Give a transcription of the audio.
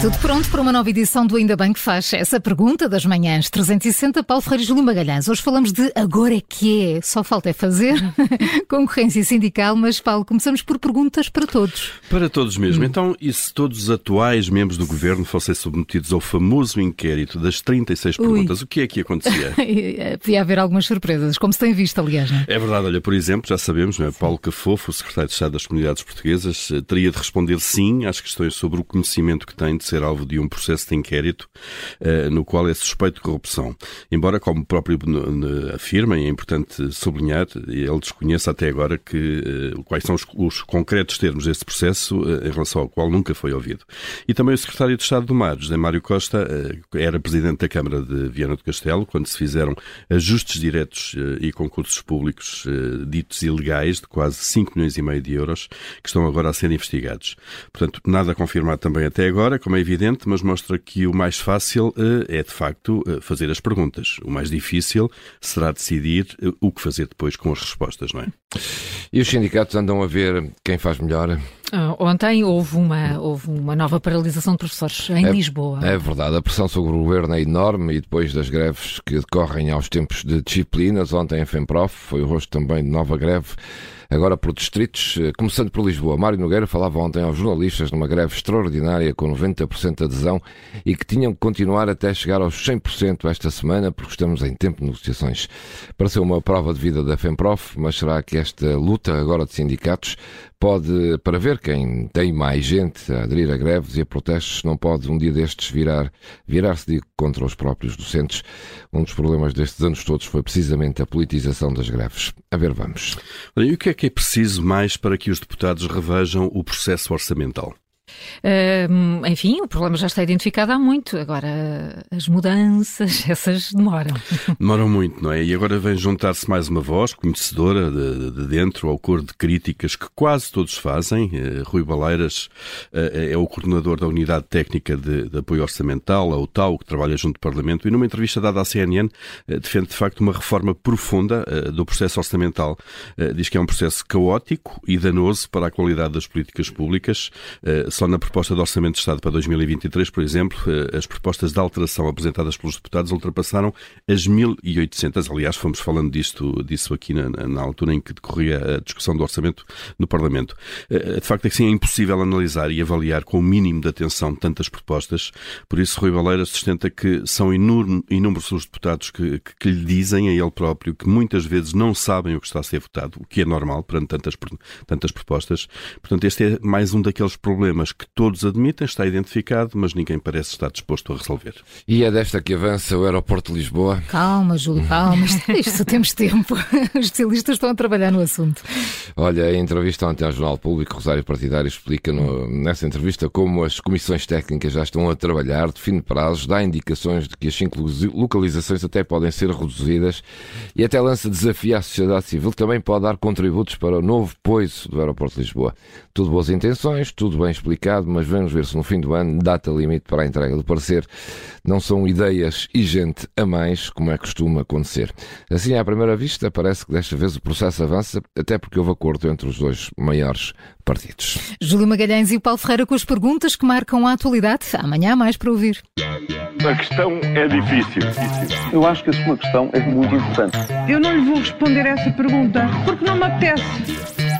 Tudo pronto para uma nova edição do Ainda Bem que faz essa pergunta das manhãs 360 Paulo Freire e Júlio Magalhães. Hoje falamos de agora é que é, só falta é fazer concorrência sindical, mas Paulo, começamos por perguntas para todos. Para todos mesmo. Então, e se todos os atuais membros do governo fossem submetidos ao famoso inquérito das 36 Ui. perguntas, o que é que acontecia? Podia haver algumas surpresas, como se tem visto, aliás. Não é? É verdade, olha, por exemplo, já sabemos, não é? Paulo Cafofo, o secretário de Estado das Comunidades Portuguesas, eh, teria de responder sim às questões sobre o conhecimento que tem de ser alvo de um processo de inquérito eh, no qual é suspeito de corrupção. Embora, como o próprio afirma, e é importante sublinhar, ele desconheça até agora que, eh, quais são os, os concretos termos desse processo eh, em relação ao qual nunca foi ouvido. E também o secretário de Estado do Mar, José Mário Costa, era presidente da Câmara de Viana do Castelo quando se fizeram ajustes diretos e concursos públicos ditos ilegais de quase 5 milhões e meio de euros que estão agora a ser investigados. Portanto, nada confirmado também até agora, como é evidente, mas mostra que o mais fácil eh, é, de facto, eh, fazer as perguntas. O mais difícil será decidir eh, o que fazer depois com as respostas, não é? E os sindicatos andam a ver quem faz melhor? Ah, Ontem houve uma, houve uma nova paralisação de professores em É- Lisboa. É verdade, a pressão sobre o governo é enorme e depois das greves que decorrem aos tempos de disciplinas, ontem a FEMPROF foi o rosto também de nova greve, agora por distritos, eh, começando por Lisboa. Mário Nogueira falava ontem aos jornalistas numa greve extraordinária com 90% de adesão e que tinham que continuar até chegar aos 100% esta semana porque estamos em tempo de negociações. Pareceu uma prova de vida da FEMPROF, mas será que esta luta agora de sindicatos pode, para ver quem tem mais gente a aderir a greves e a protestos, não pode um dia destes virar, virar-se digo, contra os próprios docentes. Um dos problemas destes anos todos foi precisamente a politização das greves. A ver, vamos. E o que é que é preciso mais para que os deputados revejam o processo orçamental? Hum, enfim, o problema já está identificado há muito. Agora, as mudanças, essas demoram. Demoram muito, não é? E agora vem juntar-se mais uma voz conhecedora de, de dentro ao coro de críticas que quase todos fazem. Eh, Rui Baleiras eh, é o coordenador da Unidade Técnica de, de Apoio Orçamental, a UTAU, que trabalha junto do Parlamento, e numa entrevista dada à CNN defende de facto uma reforma profunda do processo orçamental. Diz que é um processo caótico e danoso para a qualidade das políticas públicas. Eh, Só na proposta de Orçamento de Estado para 2023, por exemplo, eh, as propostas de alteração apresentadas pelos deputados ultrapassaram as 1.800. Aliás, fomos falando disto, disso aqui na, na altura em que decorria a discussão do orçamento no Parlamento. Eh, De facto, é que sim, é impossível analisar e avaliar com o mínimo de atenção tantas propostas. Por isso, Rui Baleira sustenta que são inúmer- inúmeros os deputados que, que, que lhe dizem a ele próprio que muitas vezes não sabem o que está a ser votado, o que é normal perante tantas, tantas propostas. Portanto, este é mais um daqueles problemas que todos admitem, está identificado, mas ninguém parece estar disposto a resolver. E é desta que avança o aeroporto de Lisboa. Calma, Júlio, calma. Isto, temos tempo. Os especialistas estão a trabalhar no assunto. Olha, em entrevista ontem ao Jornal Público, Rosário Partidário explica no- nessa entrevista como as comissões técnicas já estão a trabalhar, define prazos, dá indicações de que as cinco localizações até podem ser reduzidas e até lança desafio à sociedade civil, que também pode dar contributos para o novo poiso do aeroporto de Lisboa. Tudo boas intenções, tudo bem explicado, mas vamos ver se no fim do ano, data limite para a entrega do parecer, não são ideias e gente a mais, como é costume acontecer. Assim, à primeira vista, parece que desta vez o processo avança, até porque houve acordo entre os dois maiores partidos. Júlio Magalhães e o Paulo Ferreira com as perguntas que marcam a atualidade. Amanhã há mais para ouvir. A questão é difícil. Eu acho que a sua questão é muito importante. Eu não lhe vou responder essa pergunta porque não me apetece.